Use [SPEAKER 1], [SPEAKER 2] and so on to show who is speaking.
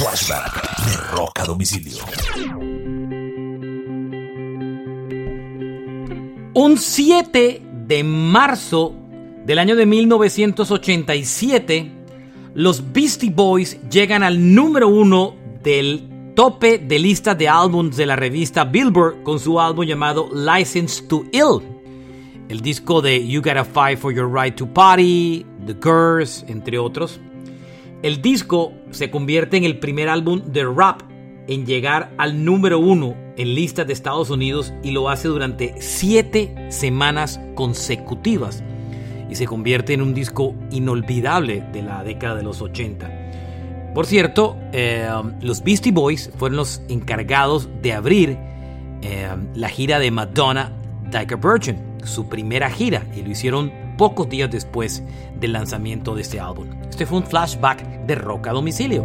[SPEAKER 1] Flashback de Rock a Domicilio.
[SPEAKER 2] Un 7 de marzo del año de 1987, los Beastie Boys llegan al número uno del tope de lista de álbumes de la revista Billboard con su álbum llamado License to Ill. El disco de You Gotta Fight for Your Right to Party, The Curse, entre otros. El disco se convierte en el primer álbum de rap en llegar al número uno en listas de Estados Unidos y lo hace durante siete semanas consecutivas y se convierte en un disco inolvidable de la década de los 80. Por cierto, eh, los Beastie Boys fueron los encargados de abrir eh, la gira de Madonna Diker Virgin, su primera gira, y lo hicieron pocos días después del lanzamiento de este álbum. Este fue un flashback de rock a domicilio.